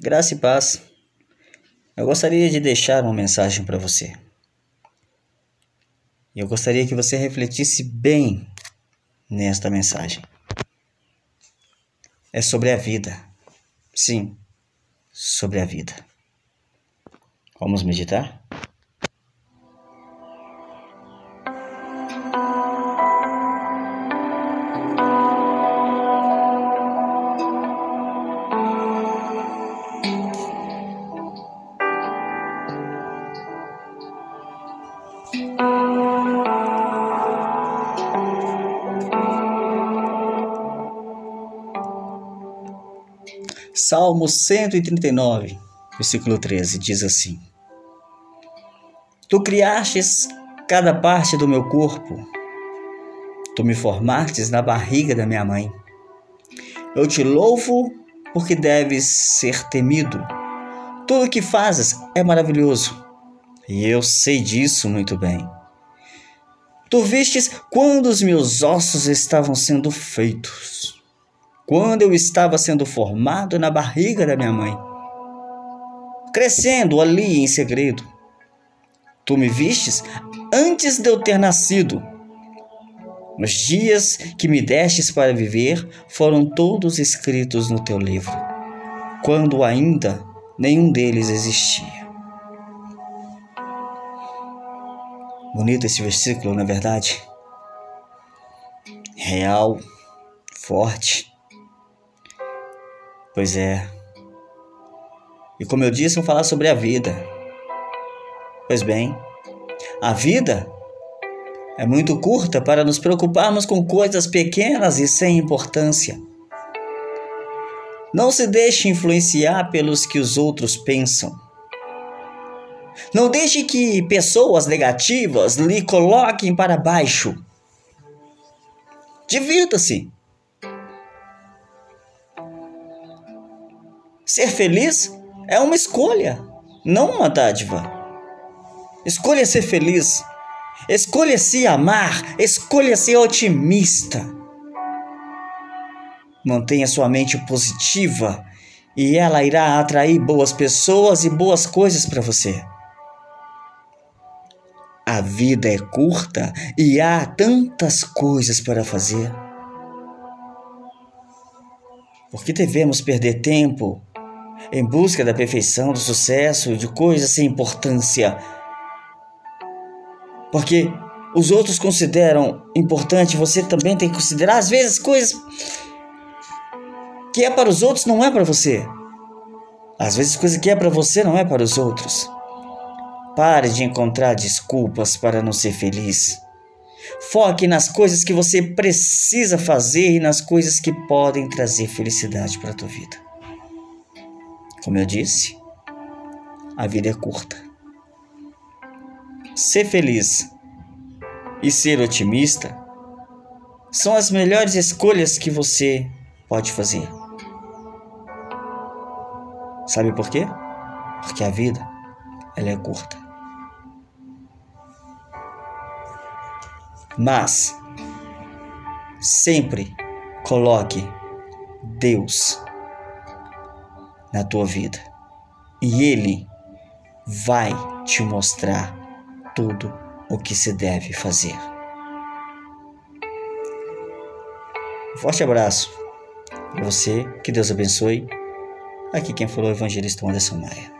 Graça e paz. Eu gostaria de deixar uma mensagem para você. Eu gostaria que você refletisse bem nesta mensagem. É sobre a vida. Sim, sobre a vida. Vamos meditar? Salmo 139, versículo 13, diz assim: Tu criastes cada parte do meu corpo, tu me formastes na barriga da minha mãe. Eu te louvo porque deves ser temido. Tudo o que fazes é maravilhoso, e eu sei disso muito bem. Tu vistes quando os meus ossos estavam sendo feitos quando eu estava sendo formado na barriga da minha mãe, crescendo ali em segredo. Tu me vistes antes de eu ter nascido. Os dias que me destes para viver foram todos escritos no teu livro, quando ainda nenhum deles existia. Bonito esse versículo, na é verdade? Real, forte Pois é. E como eu disse, vamos falar sobre a vida. Pois bem, a vida é muito curta para nos preocuparmos com coisas pequenas e sem importância. Não se deixe influenciar pelos que os outros pensam. Não deixe que pessoas negativas lhe coloquem para baixo. Divirta-se. Ser feliz é uma escolha, não uma dádiva. Escolha ser feliz. Escolha se amar. Escolha ser otimista. Mantenha sua mente positiva e ela irá atrair boas pessoas e boas coisas para você. A vida é curta e há tantas coisas para fazer. Por que devemos perder tempo em busca da perfeição, do sucesso, de coisas sem importância. Porque os outros consideram importante, você também tem que considerar, às vezes, coisas que é para os outros não é para você. Às vezes, coisa que é para você não é para os outros. Pare de encontrar desculpas para não ser feliz. Foque nas coisas que você precisa fazer e nas coisas que podem trazer felicidade para a tua vida. Como eu disse, a vida é curta. Ser feliz e ser otimista são as melhores escolhas que você pode fazer. Sabe por quê? Porque a vida ela é curta. Mas sempre coloque Deus na tua vida. E Ele vai te mostrar tudo o que se deve fazer. Um forte abraço para você, que Deus abençoe. Aqui quem falou é o evangelista Anderson Maia.